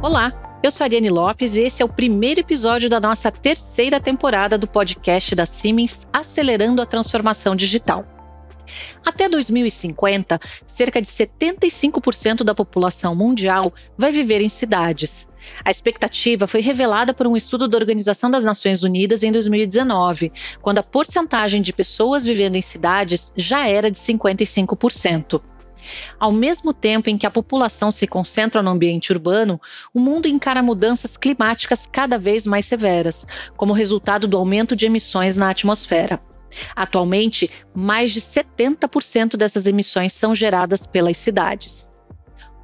Olá, eu sou a Ariane Lopes e esse é o primeiro episódio da nossa terceira temporada do podcast da Siemens Acelerando a Transformação Digital. Até 2050, cerca de 75% da população mundial vai viver em cidades. A expectativa foi revelada por um estudo da Organização das Nações Unidas em 2019, quando a porcentagem de pessoas vivendo em cidades já era de 55%. Ao mesmo tempo em que a população se concentra no ambiente urbano, o mundo encara mudanças climáticas cada vez mais severas, como resultado do aumento de emissões na atmosfera. Atualmente, mais de 70% dessas emissões são geradas pelas cidades.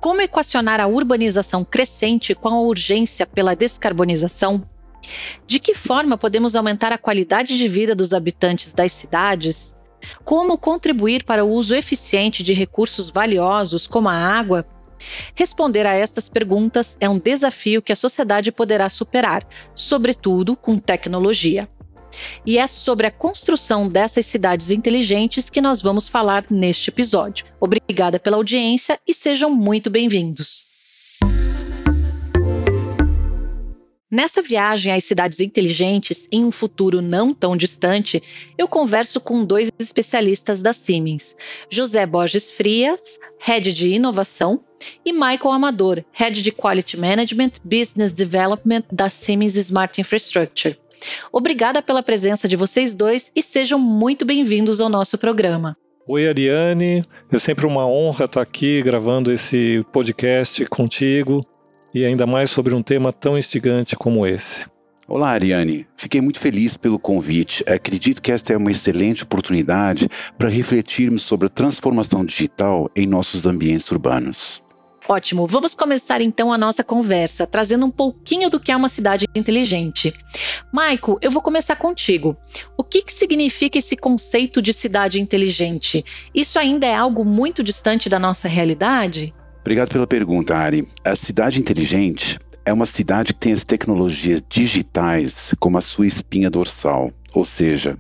Como equacionar a urbanização crescente com a urgência pela descarbonização? De que forma podemos aumentar a qualidade de vida dos habitantes das cidades? Como contribuir para o uso eficiente de recursos valiosos como a água? Responder a estas perguntas é um desafio que a sociedade poderá superar, sobretudo com tecnologia. E é sobre a construção dessas cidades inteligentes que nós vamos falar neste episódio. Obrigada pela audiência e sejam muito bem-vindos. Nessa viagem às cidades inteligentes, em um futuro não tão distante, eu converso com dois especialistas da Siemens: José Borges Frias, Head de Inovação, e Michael Amador, Head de Quality Management Business Development da Siemens Smart Infrastructure. Obrigada pela presença de vocês dois e sejam muito bem-vindos ao nosso programa. Oi, Ariane. É sempre uma honra estar aqui gravando esse podcast contigo e ainda mais sobre um tema tão instigante como esse. Olá, Ariane. Fiquei muito feliz pelo convite. Acredito que esta é uma excelente oportunidade para refletirmos sobre a transformação digital em nossos ambientes urbanos. Ótimo, vamos começar então a nossa conversa, trazendo um pouquinho do que é uma cidade inteligente. Maico, eu vou começar contigo. O que, que significa esse conceito de cidade inteligente? Isso ainda é algo muito distante da nossa realidade? Obrigado pela pergunta, Ari. A cidade inteligente é uma cidade que tem as tecnologias digitais como a sua espinha dorsal, ou seja,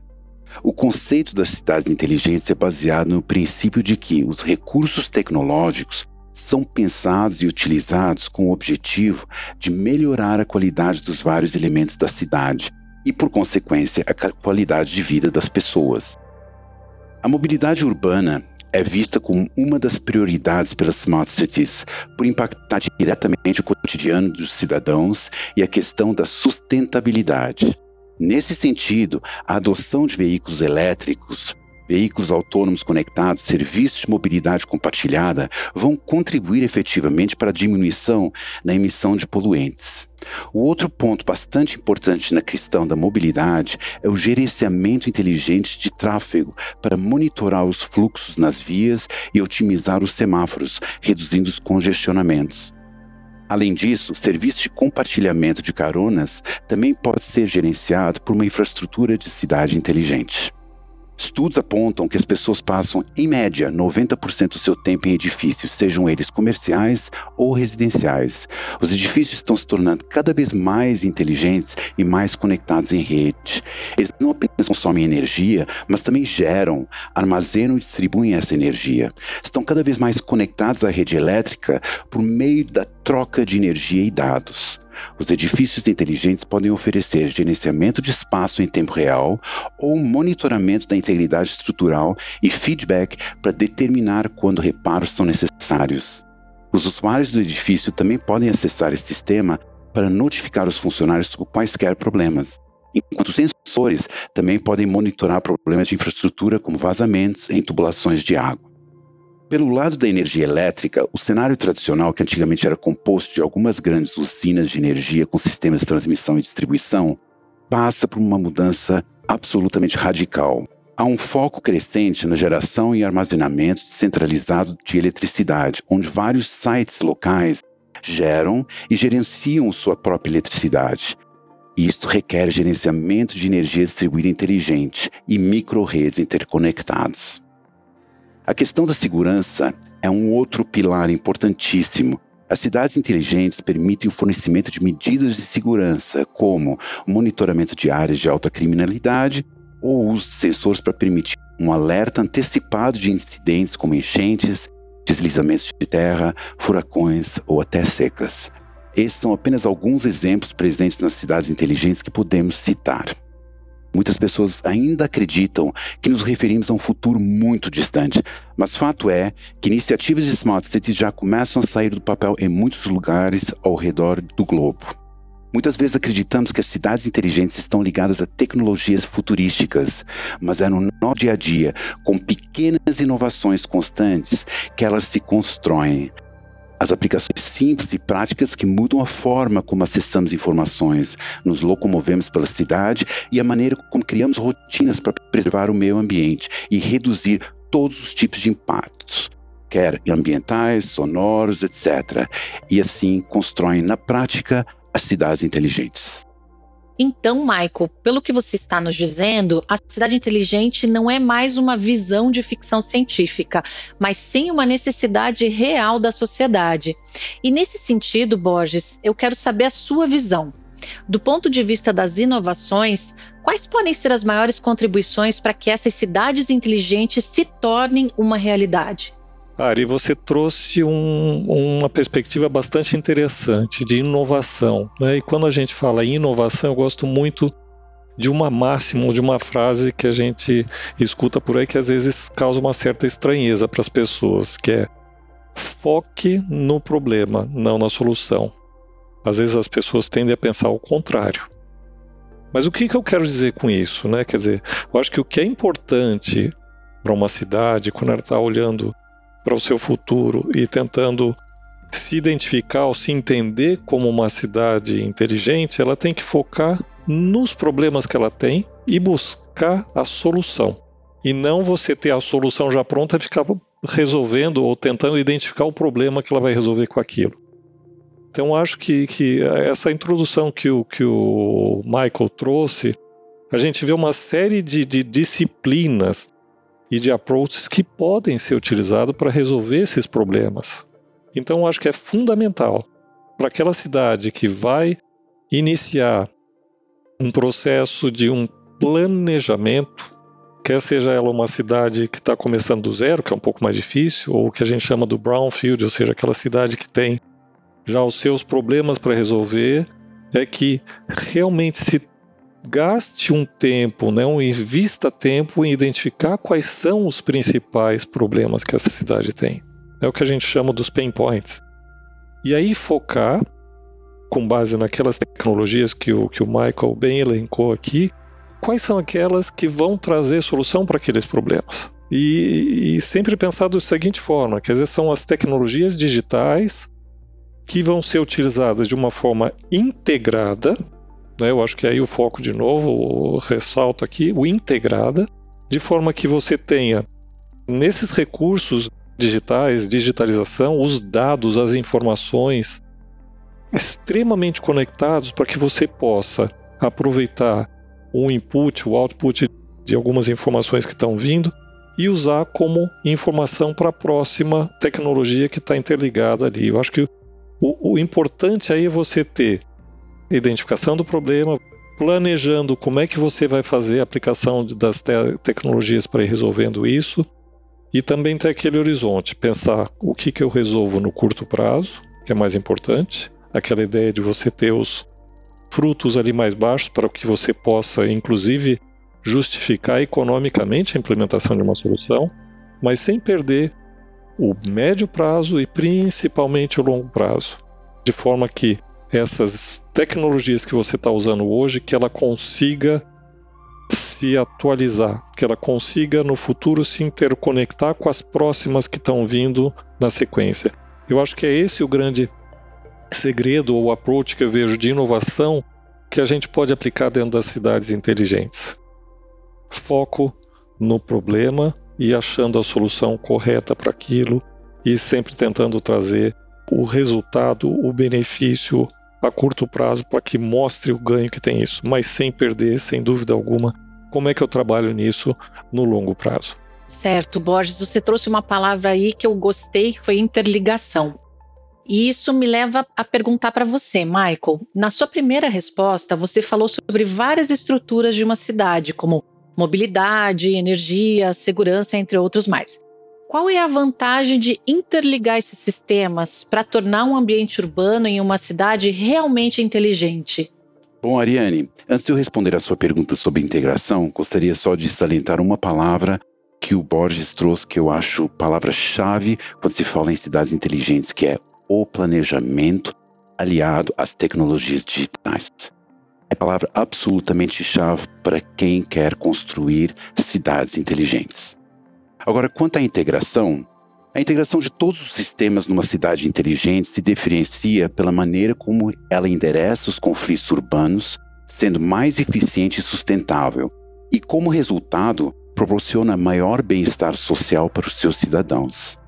o conceito das cidades inteligentes é baseado no princípio de que os recursos tecnológicos são pensados e utilizados com o objetivo de melhorar a qualidade dos vários elementos da cidade e, por consequência, a qualidade de vida das pessoas. A mobilidade urbana é vista como uma das prioridades pelas smart cities, por impactar diretamente o cotidiano dos cidadãos e a questão da sustentabilidade. Nesse sentido, a adoção de veículos elétricos Veículos autônomos conectados, serviços de mobilidade compartilhada vão contribuir efetivamente para a diminuição na emissão de poluentes. O outro ponto bastante importante na questão da mobilidade é o gerenciamento inteligente de tráfego para monitorar os fluxos nas vias e otimizar os semáforos, reduzindo os congestionamentos. Além disso, o serviço de compartilhamento de caronas também pode ser gerenciado por uma infraestrutura de cidade inteligente. Estudos apontam que as pessoas passam, em média, 90% do seu tempo em edifícios, sejam eles comerciais ou residenciais. Os edifícios estão se tornando cada vez mais inteligentes e mais conectados em rede. Eles não apenas consomem energia, mas também geram, armazenam e distribuem essa energia. Estão cada vez mais conectados à rede elétrica por meio da troca de energia e dados. Os edifícios inteligentes podem oferecer gerenciamento de espaço em tempo real ou monitoramento da integridade estrutural e feedback para determinar quando reparos são necessários. Os usuários do edifício também podem acessar esse sistema para notificar os funcionários sobre quaisquer problemas, enquanto os sensores também podem monitorar problemas de infraestrutura como vazamentos em tubulações de água. Pelo lado da energia elétrica, o cenário tradicional, que antigamente era composto de algumas grandes usinas de energia com sistemas de transmissão e distribuição, passa por uma mudança absolutamente radical. Há um foco crescente na geração e armazenamento centralizado de eletricidade, onde vários sites locais geram e gerenciam sua própria eletricidade. Isto requer gerenciamento de energia distribuída inteligente e micro-redes interconectados. A questão da segurança é um outro pilar importantíssimo. As cidades inteligentes permitem o fornecimento de medidas de segurança, como o monitoramento de áreas de alta criminalidade ou o uso de sensores para permitir um alerta antecipado de incidentes como enchentes, deslizamentos de terra, furacões ou até secas. Esses são apenas alguns exemplos presentes nas cidades inteligentes que podemos citar. Muitas pessoas ainda acreditam que nos referimos a um futuro muito distante, mas fato é que iniciativas de smart cities já começam a sair do papel em muitos lugares ao redor do globo. Muitas vezes acreditamos que as cidades inteligentes estão ligadas a tecnologias futurísticas, mas é no nosso dia a dia, com pequenas inovações constantes, que elas se constroem. As aplicações simples e práticas que mudam a forma como acessamos informações, nos locomovemos pela cidade e a maneira como criamos rotinas para preservar o meio ambiente e reduzir todos os tipos de impactos, quer ambientais, sonoros, etc. E assim constroem na prática as cidades inteligentes. Então, Michael, pelo que você está nos dizendo, a cidade inteligente não é mais uma visão de ficção científica, mas sim uma necessidade real da sociedade. E nesse sentido, Borges, eu quero saber a sua visão. Do ponto de vista das inovações, quais podem ser as maiores contribuições para que essas cidades inteligentes se tornem uma realidade? Ari, você trouxe um, uma perspectiva bastante interessante de inovação. Né? E quando a gente fala em inovação, eu gosto muito de uma máxima, de uma frase que a gente escuta por aí que às vezes causa uma certa estranheza para as pessoas, que é foque no problema, não na solução. Às vezes as pessoas tendem a pensar o contrário. Mas o que, que eu quero dizer com isso? Né? Quer dizer, eu acho que o que é importante para uma cidade, quando ela está olhando para o seu futuro e tentando se identificar ou se entender como uma cidade inteligente, ela tem que focar nos problemas que ela tem e buscar a solução. E não você ter a solução já pronta e ficar resolvendo ou tentando identificar o problema que ela vai resolver com aquilo. Então acho que, que essa introdução que o, que o Michael trouxe, a gente vê uma série de, de disciplinas e de approaches que podem ser utilizados para resolver esses problemas. Então, acho que é fundamental para aquela cidade que vai iniciar um processo de um planejamento, quer seja ela uma cidade que está começando do zero, que é um pouco mais difícil, ou o que a gente chama do brownfield, ou seja, aquela cidade que tem já os seus problemas para resolver, é que realmente se gaste um tempo, né, um invista tempo em identificar quais são os principais problemas que essa cidade tem. É o que a gente chama dos pain points. E aí focar, com base naquelas tecnologias que o, que o Michael bem elencou aqui, quais são aquelas que vão trazer solução para aqueles problemas. E, e sempre pensar da seguinte forma, quer dizer, são as tecnologias digitais que vão ser utilizadas de uma forma integrada né? Eu acho que aí o foco, de novo, ressalto aqui, o integrada, de forma que você tenha nesses recursos digitais, digitalização, os dados, as informações extremamente conectados para que você possa aproveitar o input, o output de algumas informações que estão vindo e usar como informação para a próxima tecnologia que está interligada ali. Eu acho que o, o importante aí é você ter identificação do problema, planejando como é que você vai fazer a aplicação das te tecnologias para ir resolvendo isso, e também ter aquele horizonte, pensar o que, que eu resolvo no curto prazo, que é mais importante, aquela ideia de você ter os frutos ali mais baixos para que você possa, inclusive, justificar economicamente a implementação de uma solução, mas sem perder o médio prazo e principalmente o longo prazo, de forma que essas tecnologias que você está usando hoje, que ela consiga se atualizar, que ela consiga no futuro se interconectar com as próximas que estão vindo na sequência. Eu acho que é esse o grande segredo ou approach que eu vejo de inovação que a gente pode aplicar dentro das cidades inteligentes. Foco no problema e achando a solução correta para aquilo e sempre tentando trazer o resultado, o benefício a curto prazo para que mostre o ganho que tem isso, mas sem perder, sem dúvida alguma, como é que eu trabalho nisso no longo prazo. Certo, Borges, você trouxe uma palavra aí que eu gostei, que foi interligação. E isso me leva a perguntar para você, Michael. Na sua primeira resposta, você falou sobre várias estruturas de uma cidade, como mobilidade, energia, segurança, entre outros mais. Qual é a vantagem de interligar esses sistemas para tornar um ambiente urbano em uma cidade realmente inteligente? Bom, Ariane, antes de eu responder a sua pergunta sobre integração, gostaria só de salientar uma palavra que o Borges trouxe que eu acho palavra-chave quando se fala em cidades inteligentes, que é o planejamento aliado às tecnologias digitais. É palavra absolutamente chave para quem quer construir cidades inteligentes. Agora, quanto à integração, a integração de todos os sistemas numa cidade inteligente se diferencia pela maneira como ela endereça os conflitos urbanos, sendo mais eficiente e sustentável, e como resultado, proporciona maior bem-estar social para os seus cidadãos.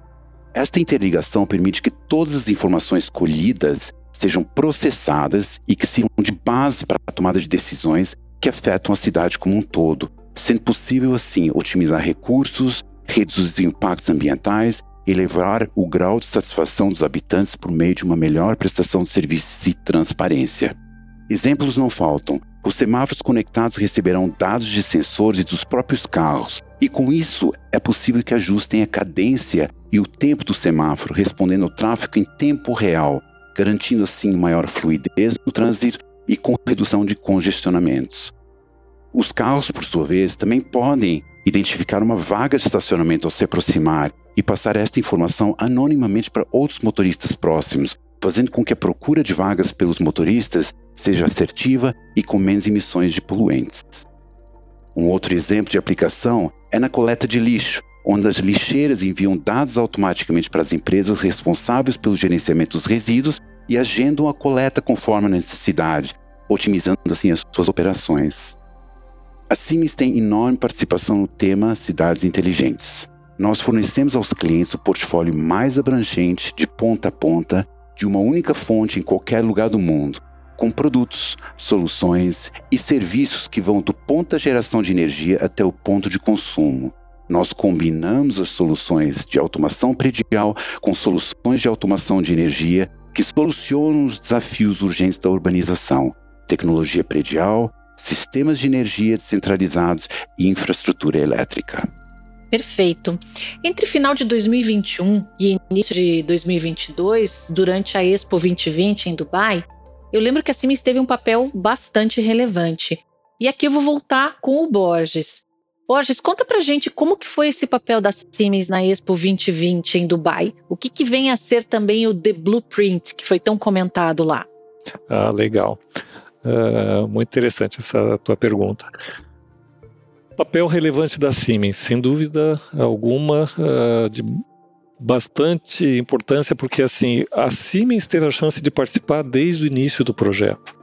Esta interligação permite que todas as informações colhidas sejam processadas e que sirvam de base para a tomada de decisões que afetam a cidade como um todo, sendo possível assim otimizar recursos, reduzir impactos ambientais elevar o grau de satisfação dos habitantes por meio de uma melhor prestação de serviços e transparência. Exemplos não faltam. Os semáforos conectados receberão dados de sensores e dos próprios carros, e com isso é possível que ajustem a cadência e o tempo do semáforo, respondendo ao tráfego em tempo real, garantindo assim maior fluidez no trânsito e com redução de congestionamentos. Os carros, por sua vez, também podem identificar uma vaga de estacionamento ao se aproximar e passar esta informação anonimamente para outros motoristas próximos, fazendo com que a procura de vagas pelos motoristas seja assertiva e com menos emissões de poluentes. Um outro exemplo de aplicação é na coleta de lixo, onde as lixeiras enviam dados automaticamente para as empresas responsáveis pelo gerenciamento dos resíduos e agendam a coleta conforme a necessidade, otimizando assim as suas operações. A Siemens tem enorme participação no tema Cidades Inteligentes nós fornecemos aos clientes o portfólio mais abrangente, de ponta a ponta, de uma única fonte em qualquer lugar do mundo, com produtos, soluções e serviços que vão do ponto da geração de energia até o ponto de consumo. Nós combinamos as soluções de automação predial com soluções de automação de energia que solucionam os desafios urgentes da urbanização, tecnologia predial, sistemas de energia descentralizados e infraestrutura elétrica. Perfeito. Entre final de 2021 e início de 2022, durante a Expo 2020 em Dubai, eu lembro que a Siemens teve um papel bastante relevante. E aqui eu vou voltar com o Borges. Borges, conta pra gente como que foi esse papel da Siemens na Expo 2020 em Dubai. O que, que vem a ser também o The Blueprint, que foi tão comentado lá? Ah, legal. Uh, muito interessante essa tua pergunta. Papel relevante da Siemens, sem dúvida alguma, uh, de bastante importância, porque assim, a Siemens ter a chance de participar desde o início do projeto.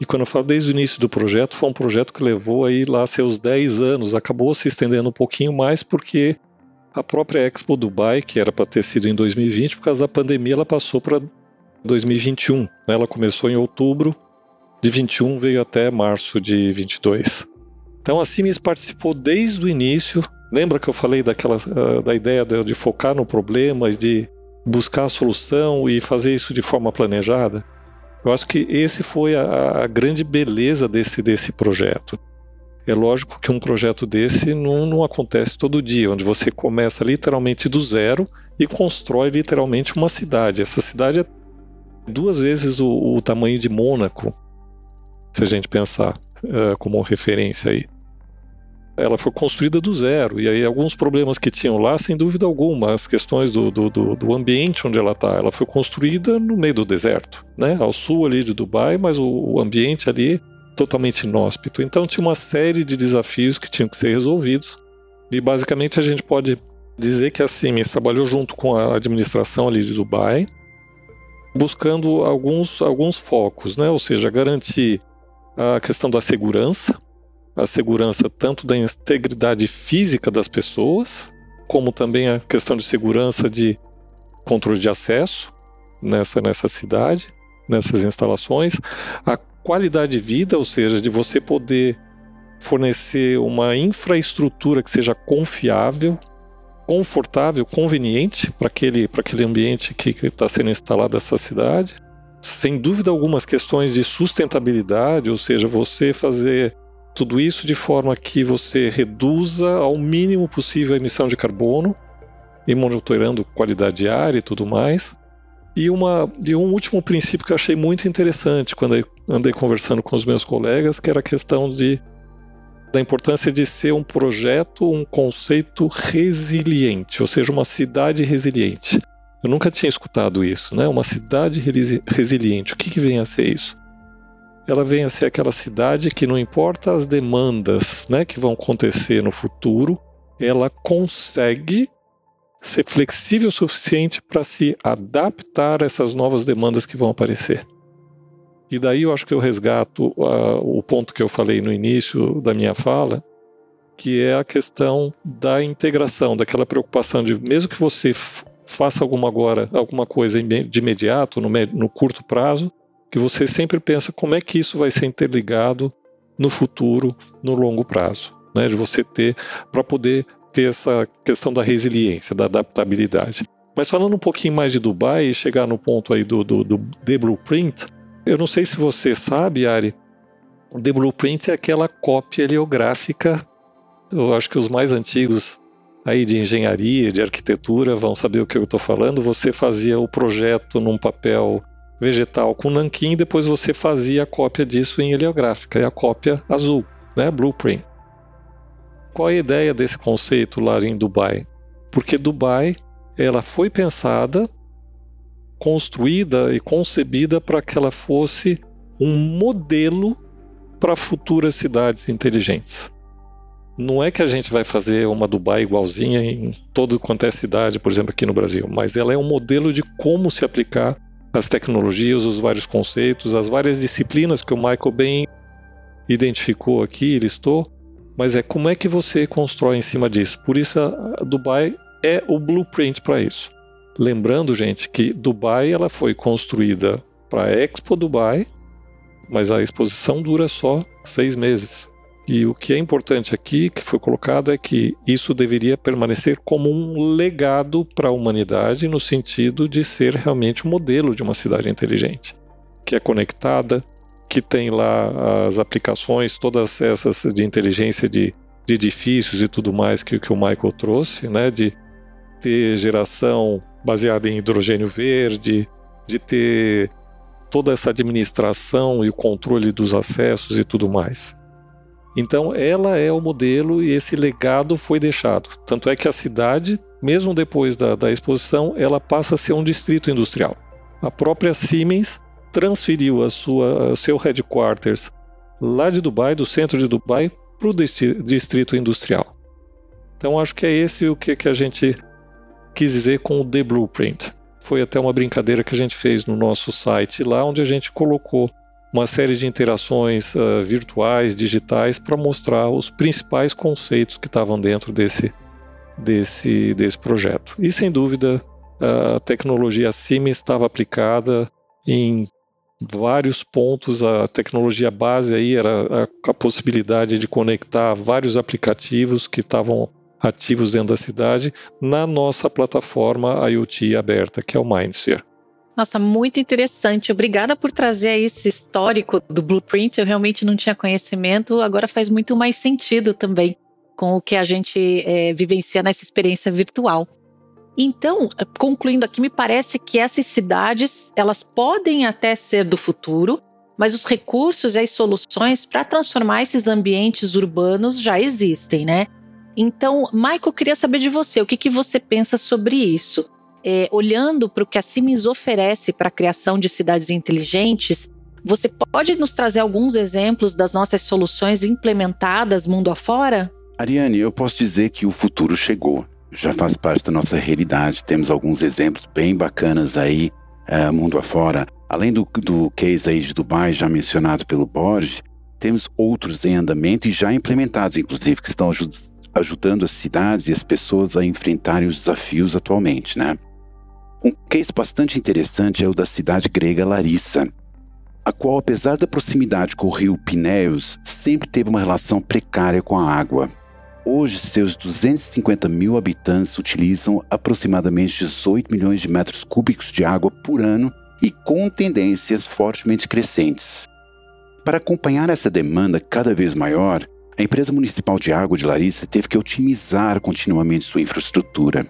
E quando eu falo desde o início do projeto, foi um projeto que levou aí lá seus 10 anos, acabou se estendendo um pouquinho mais porque a própria Expo Dubai, que era para ter sido em 2020, por causa da pandemia, ela passou para 2021. Né? Ela começou em outubro de 21, veio até março de 22. Então a Siemens participou desde o início. Lembra que eu falei daquela uh, da ideia de, de, focar no problema e de buscar a solução e fazer isso de forma planejada? Eu acho que esse foi a, a grande beleza desse, desse projeto. É lógico que um projeto desse não, não acontece todo dia, onde você começa literalmente do zero e constrói literalmente uma cidade. Essa cidade é duas vezes o, o tamanho de Mônaco, se a gente pensar uh, como referência aí ela foi construída do zero. E aí, alguns problemas que tinham lá, sem dúvida alguma, as questões do, do, do, do ambiente onde ela está. Ela foi construída no meio do deserto, né? ao sul ali de Dubai, mas o, o ambiente ali totalmente inóspito. Então, tinha uma série de desafios que tinham que ser resolvidos. E basicamente, a gente pode dizer que a Siemens trabalhou junto com a administração ali de Dubai, buscando alguns, alguns focos, né? ou seja, garantir a questão da segurança, a segurança tanto da integridade física das pessoas, como também a questão de segurança de controle de acesso nessa, nessa cidade, nessas instalações, a qualidade de vida, ou seja, de você poder fornecer uma infraestrutura que seja confiável, confortável, conveniente para aquele, aquele ambiente que está sendo instalado essa cidade. Sem dúvida algumas questões de sustentabilidade, ou seja, você fazer tudo isso de forma que você reduza ao mínimo possível a emissão de carbono e monitorando qualidade de ar e tudo mais. E, uma, e um último princípio que eu achei muito interessante quando andei conversando com os meus colegas, que era a questão de, da importância de ser um projeto, um conceito resiliente, ou seja, uma cidade resiliente. Eu nunca tinha escutado isso, né? Uma cidade resiliente. O que, que vem a ser isso? Ela vem a ser aquela cidade que não importa as demandas, né, que vão acontecer no futuro, ela consegue ser flexível o suficiente para se adaptar a essas novas demandas que vão aparecer. E daí eu acho que eu resgato uh, o ponto que eu falei no início da minha fala, que é a questão da integração, daquela preocupação de mesmo que você faça alguma agora, alguma coisa de imediato, no, no curto prazo, que você sempre pensa como é que isso vai ser interligado no futuro, no longo prazo, né? De você ter para poder ter essa questão da resiliência, da adaptabilidade. Mas falando um pouquinho mais de Dubai e chegar no ponto aí do, do, do The Blueprint, eu não sei se você sabe, Ari, The Blueprint é aquela cópia heliográfica, eu acho que os mais antigos aí de engenharia, de arquitetura vão saber o que eu estou falando. Você fazia o projeto num papel vegetal com nanquim e depois você fazia a cópia disso em heliográfica, é a cópia azul, né, blueprint. Qual é a ideia desse conceito lá em Dubai? Porque Dubai ela foi pensada, construída e concebida para que ela fosse um modelo para futuras cidades inteligentes. Não é que a gente vai fazer uma Dubai igualzinha em todo quanto é cidade, por exemplo, aqui no Brasil, mas ela é um modelo de como se aplicar as tecnologias, os vários conceitos, as várias disciplinas que o Michael bem identificou aqui, listou, mas é como é que você constrói em cima disso. Por isso a Dubai é o blueprint para isso. Lembrando, gente, que Dubai ela foi construída para a Expo Dubai, mas a exposição dura só seis meses. E o que é importante aqui, que foi colocado, é que isso deveria permanecer como um legado para a humanidade, no sentido de ser realmente um modelo de uma cidade inteligente, que é conectada, que tem lá as aplicações, todas essas de inteligência de, de edifícios e tudo mais que, que o Michael trouxe, né? De ter geração baseada em hidrogênio verde, de ter toda essa administração e o controle dos acessos e tudo mais. Então, ela é o modelo e esse legado foi deixado. Tanto é que a cidade, mesmo depois da, da exposição, ela passa a ser um distrito industrial. A própria Siemens transferiu a sua, seu headquarters lá de Dubai, do centro de Dubai, para o distrito industrial. Então acho que é esse o que, que a gente quis dizer com o The Blueprint. Foi até uma brincadeira que a gente fez no nosso site lá, onde a gente colocou uma série de interações uh, virtuais, digitais, para mostrar os principais conceitos que estavam dentro desse, desse, desse projeto. E sem dúvida, a tecnologia Siemens estava aplicada em vários pontos. A tecnologia base aí era a, a possibilidade de conectar vários aplicativos que estavam ativos dentro da cidade na nossa plataforma IoT aberta, que é o Mindsphere. Nossa, muito interessante. Obrigada por trazer esse histórico do Blueprint. Eu realmente não tinha conhecimento, agora faz muito mais sentido também com o que a gente é, vivencia nessa experiência virtual. Então, concluindo aqui, me parece que essas cidades elas podem até ser do futuro, mas os recursos e as soluções para transformar esses ambientes urbanos já existem, né? Então, Michael, queria saber de você, o que, que você pensa sobre isso? É, olhando para o que a Siemens oferece para a criação de cidades inteligentes, você pode nos trazer alguns exemplos das nossas soluções implementadas mundo afora? Ariane, eu posso dizer que o futuro chegou já faz parte da nossa realidade. Temos alguns exemplos bem bacanas aí, uh, mundo afora. Além do, do case aí de Dubai, já mencionado pelo Borges, temos outros em andamento e já implementados, inclusive, que estão ajud ajudando as cidades e as pessoas a enfrentarem os desafios atualmente, né? Um case bastante interessante é o da cidade grega Larissa, a qual, apesar da proximidade com o rio Pinéus, sempre teve uma relação precária com a água. Hoje, seus 250 mil habitantes utilizam aproximadamente 18 milhões de metros cúbicos de água por ano e com tendências fortemente crescentes. Para acompanhar essa demanda cada vez maior, a empresa municipal de água de Larissa teve que otimizar continuamente sua infraestrutura.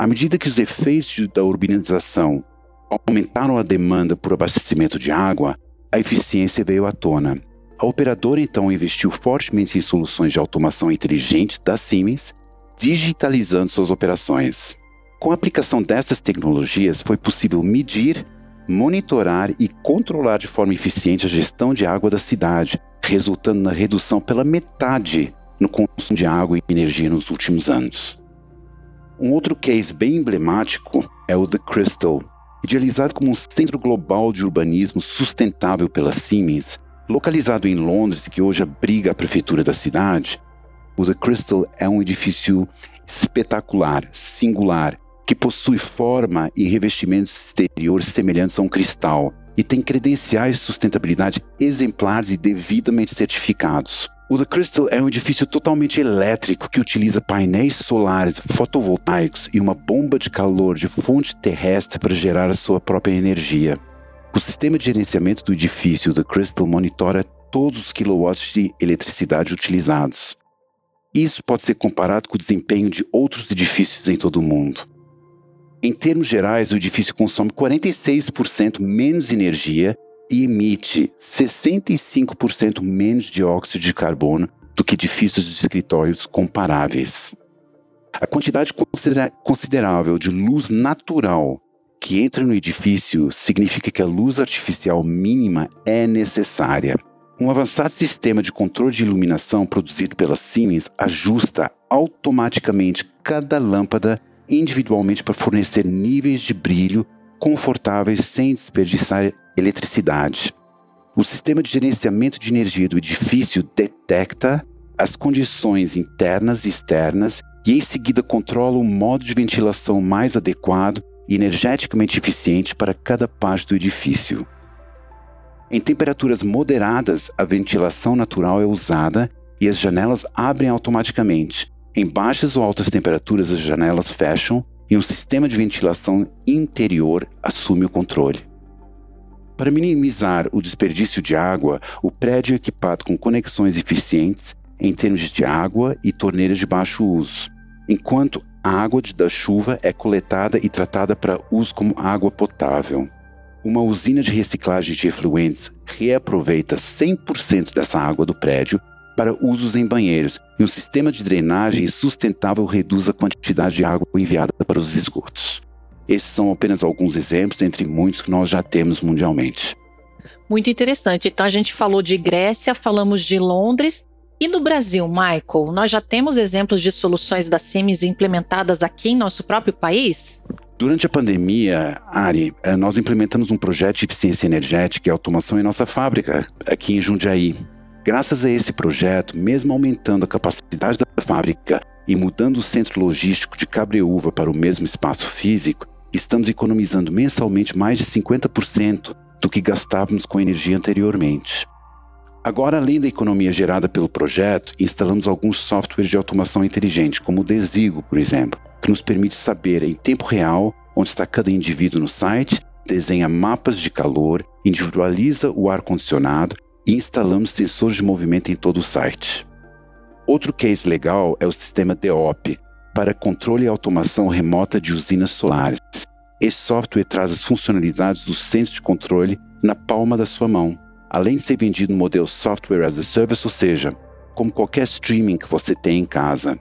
À medida que os efeitos da urbanização aumentaram a demanda por abastecimento de água, a eficiência veio à tona. A operadora então investiu fortemente em soluções de automação inteligente da Siemens, digitalizando suas operações. Com a aplicação dessas tecnologias, foi possível medir, monitorar e controlar de forma eficiente a gestão de água da cidade, resultando na redução pela metade no consumo de água e energia nos últimos anos. Um outro case bem emblemático é o The Crystal, idealizado como um centro global de urbanismo sustentável pela Siemens, localizado em Londres, que hoje abriga a prefeitura da cidade. O The Crystal é um edifício espetacular, singular, que possui forma e revestimentos exteriores semelhantes a um cristal e tem credenciais de sustentabilidade exemplares e devidamente certificados. O The Crystal é um edifício totalmente elétrico que utiliza painéis solares fotovoltaicos e uma bomba de calor de fonte terrestre para gerar a sua própria energia. O sistema de gerenciamento do edifício The Crystal monitora todos os quilowatts de eletricidade utilizados. Isso pode ser comparado com o desempenho de outros edifícios em todo o mundo. Em termos gerais, o edifício consome 46% menos energia e emite 65% menos dióxido de carbono do que edifícios de escritórios comparáveis. A quantidade considerável de luz natural que entra no edifício significa que a luz artificial mínima é necessária. Um avançado sistema de controle de iluminação produzido pela Siemens ajusta automaticamente cada lâmpada individualmente para fornecer níveis de brilho confortáveis sem desperdiçar eletricidade. O sistema de gerenciamento de energia do edifício detecta as condições internas e externas e em seguida controla o modo de ventilação mais adequado e energeticamente eficiente para cada parte do edifício. Em temperaturas moderadas, a ventilação natural é usada e as janelas abrem automaticamente. Em baixas ou altas temperaturas, as janelas fecham e um sistema de ventilação interior assume o controle. Para minimizar o desperdício de água, o prédio é equipado com conexões eficientes em termos de água e torneiras de baixo uso, enquanto a água da chuva é coletada e tratada para uso como água potável. Uma usina de reciclagem de efluentes reaproveita 100% dessa água do prédio para usos em banheiros, e um sistema de drenagem sustentável reduz a quantidade de água enviada para os esgotos. Esses são apenas alguns exemplos entre muitos que nós já temos mundialmente. Muito interessante. Então a gente falou de Grécia, falamos de Londres. E no Brasil, Michael, nós já temos exemplos de soluções da Siemens implementadas aqui em nosso próprio país? Durante a pandemia, Ari, eh, nós implementamos um projeto de eficiência energética e automação em nossa fábrica, aqui em Jundiaí. Graças a esse projeto, mesmo aumentando a capacidade da fábrica e mudando o centro logístico de Cabreúva para o mesmo espaço físico, estamos economizando mensalmente mais de 50% do que gastávamos com energia anteriormente. Agora, além da economia gerada pelo projeto, instalamos alguns softwares de automação inteligente, como o Desigo, por exemplo, que nos permite saber em tempo real onde está cada indivíduo no site, desenha mapas de calor, individualiza o ar-condicionado e instalamos sensores de movimento em todo o site. Outro case legal é o sistema DEOP, para controle e automação remota de usinas solares. Esse software traz as funcionalidades do centro de controle na palma da sua mão, além de ser vendido no modelo Software as a Service, ou seja, como qualquer streaming que você tem em casa.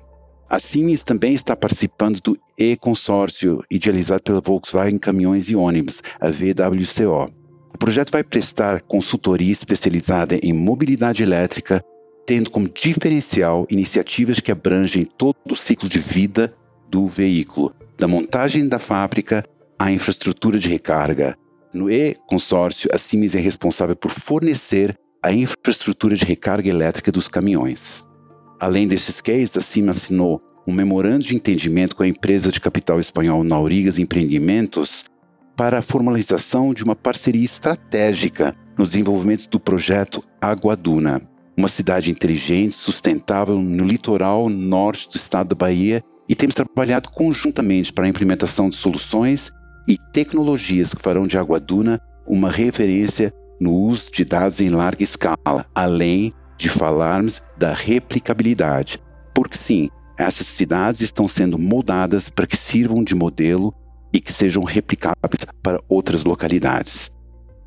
A Siemens também está participando do E-consórcio, idealizado pela Volkswagen Caminhões e Ônibus, a VWCO. O projeto vai prestar consultoria especializada em mobilidade elétrica, tendo como diferencial iniciativas que abrangem todo o ciclo de vida do veículo, da montagem da fábrica à infraestrutura de recarga. No E-consórcio, a Siemens é responsável por fornecer a infraestrutura de recarga elétrica dos caminhões. Além desses cases, a Siemens assinou um memorando de entendimento com a empresa de capital espanhol Naurigas Empreendimentos para a formalização de uma parceria estratégica no desenvolvimento do projeto Água Duna, uma cidade inteligente, sustentável no litoral norte do estado da Bahia, e temos trabalhado conjuntamente para a implementação de soluções e tecnologias que farão de Água Duna uma referência no uso de dados em larga escala, além de falarmos da replicabilidade. Porque sim, essas cidades estão sendo moldadas para que sirvam de modelo e que sejam replicáveis para outras localidades.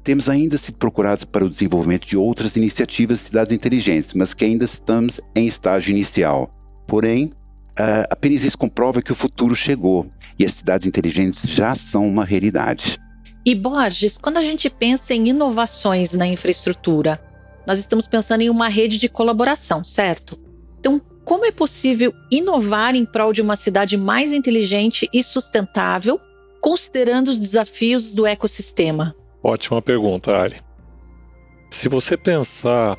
Temos ainda sido procurados para o desenvolvimento de outras iniciativas de cidades inteligentes, mas que ainda estamos em estágio inicial. Porém, uh, apenas isso comprova que o futuro chegou e as cidades inteligentes já são uma realidade. E Borges, quando a gente pensa em inovações na infraestrutura, nós estamos pensando em uma rede de colaboração, certo? Então, como é possível inovar em prol de uma cidade mais inteligente e sustentável, considerando os desafios do ecossistema? Ótima pergunta, Ari. Se você pensar,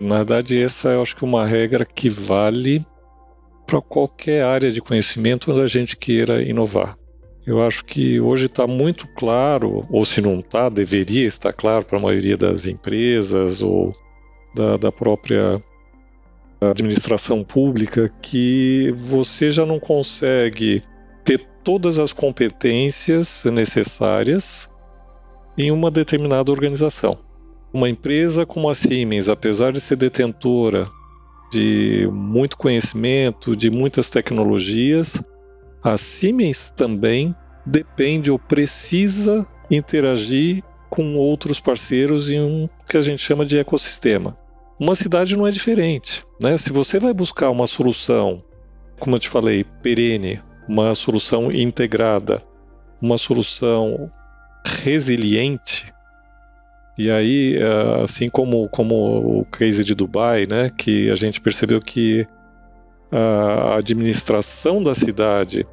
na verdade, essa eu acho que é uma regra que vale para qualquer área de conhecimento onde a gente queira inovar. Eu acho que hoje está muito claro, ou se não está, deveria estar claro para a maioria das empresas ou da, da própria administração pública, que você já não consegue ter todas as competências necessárias em uma determinada organização. Uma empresa como a Siemens, apesar de ser detentora de muito conhecimento, de muitas tecnologias, a Siemens também depende ou precisa interagir com outros parceiros em um que a gente chama de ecossistema. Uma cidade não é diferente. Né? Se você vai buscar uma solução, como eu te falei, perene, uma solução integrada, uma solução resiliente. E aí, eh, assim como, como o case de Dubai, né, que a gente percebeu que a administração da cidade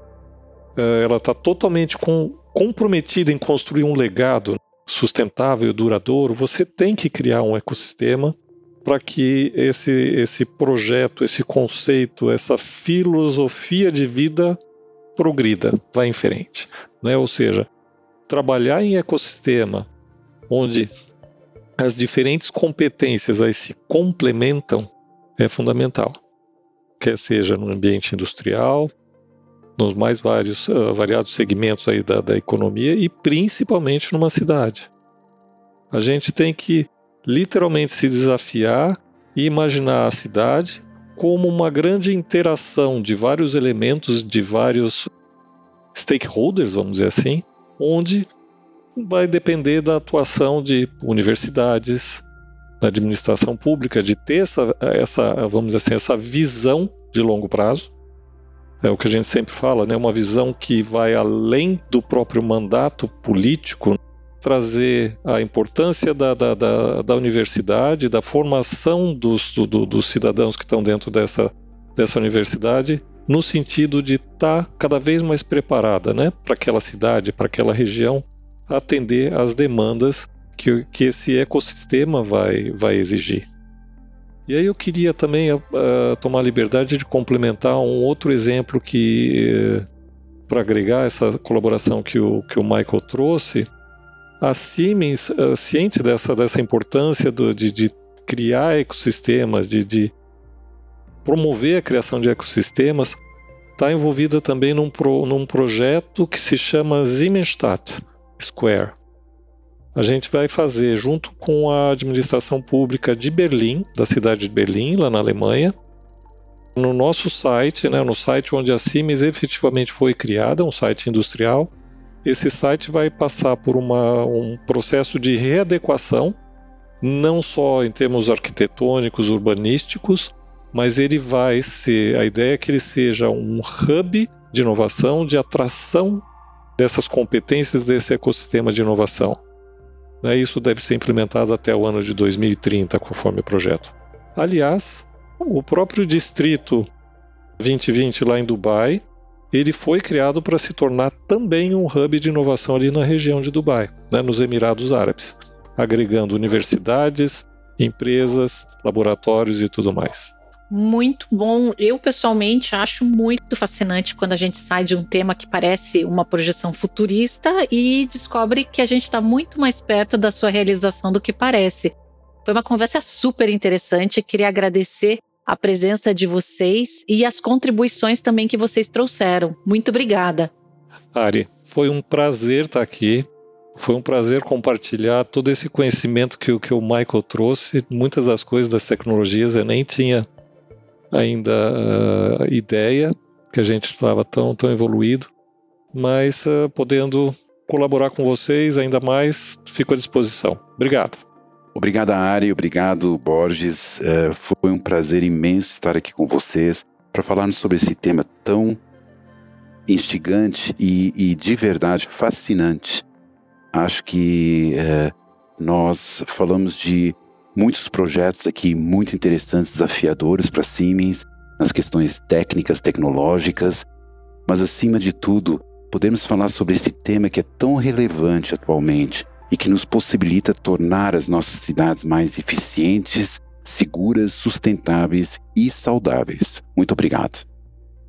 eh, ela está totalmente com, comprometida em construir um legado sustentável e duradouro, você tem que criar um ecossistema para que esse, esse projeto, esse conceito, essa filosofia de vida progrida, vá em frente. Né? Ou seja, trabalhar em ecossistema onde as diferentes competências aí se complementam é fundamental. Quer seja no ambiente industrial, nos mais vários, uh, variados segmentos aí da, da economia e principalmente numa cidade. A gente tem que literalmente se desafiar e imaginar a cidade como uma grande interação de vários elementos, de vários stakeholders, vamos dizer assim, onde vai depender da atuação de universidades, da administração pública, de ter essa, essa, vamos dizer assim, essa visão de longo prazo. É o que a gente sempre fala, né? uma visão que vai além do próprio mandato político, trazer a importância da, da, da, da universidade, da formação dos, do, dos cidadãos que estão dentro dessa, dessa universidade no sentido de estar tá cada vez mais preparada né, para aquela cidade, para aquela região, atender às demandas que, que esse ecossistema vai, vai exigir. E aí eu queria também uh, tomar liberdade de complementar um outro exemplo que, uh, para agregar essa colaboração que o, que o Michael trouxe, a Siemens, uh, ciente dessa, dessa importância do, de, de criar ecossistemas, de, de promover a criação de ecossistemas, está envolvida também num, pro, num projeto que se chama Siemensstadt Square. A gente vai fazer junto com a administração pública de Berlim, da cidade de Berlim, lá na Alemanha, no nosso site, né, no site onde a Siemens efetivamente foi criada, um site industrial. Esse site vai passar por uma, um processo de readequação, não só em termos arquitetônicos, urbanísticos, mas ele vai ser, a ideia é que ele seja um hub de inovação, de atração dessas competências desse ecossistema de inovação. Né, isso deve ser implementado até o ano de 2030, conforme o projeto. Aliás, o próprio distrito 2020 lá em Dubai, ele foi criado para se tornar também um hub de inovação ali na região de Dubai, né, nos Emirados Árabes, agregando universidades, empresas, laboratórios e tudo mais muito bom. Eu, pessoalmente, acho muito fascinante quando a gente sai de um tema que parece uma projeção futurista e descobre que a gente está muito mais perto da sua realização do que parece. Foi uma conversa super interessante. Queria agradecer a presença de vocês e as contribuições também que vocês trouxeram. Muito obrigada. Ari, foi um prazer estar aqui. Foi um prazer compartilhar todo esse conhecimento que, que o Michael trouxe. Muitas das coisas das tecnologias eu nem tinha ainda uh, ideia, que a gente estava tão, tão evoluído, mas uh, podendo colaborar com vocês ainda mais, fico à disposição. Obrigado. Obrigado, Ari, obrigado, Borges. Uh, foi um prazer imenso estar aqui com vocês para falarmos sobre esse tema tão instigante e, e de verdade fascinante. Acho que uh, nós falamos de muitos projetos aqui muito interessantes, desafiadores para Siemens, nas questões técnicas, tecnológicas, mas acima de tudo, podemos falar sobre esse tema que é tão relevante atualmente e que nos possibilita tornar as nossas cidades mais eficientes, seguras, sustentáveis e saudáveis. Muito obrigado.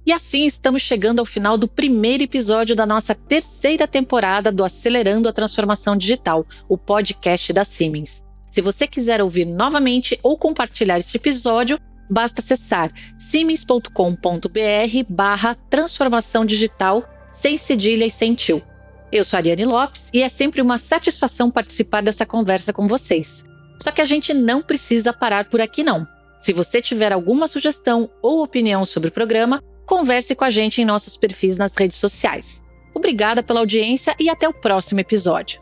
E assim estamos chegando ao final do primeiro episódio da nossa terceira temporada do Acelerando a Transformação Digital, o podcast da Siemens. Se você quiser ouvir novamente ou compartilhar este episódio, basta acessar siemens.com.br barra transformação digital sem cedilha e sem tio. Eu sou Ariane Lopes e é sempre uma satisfação participar dessa conversa com vocês. Só que a gente não precisa parar por aqui não. Se você tiver alguma sugestão ou opinião sobre o programa, converse com a gente em nossos perfis nas redes sociais. Obrigada pela audiência e até o próximo episódio.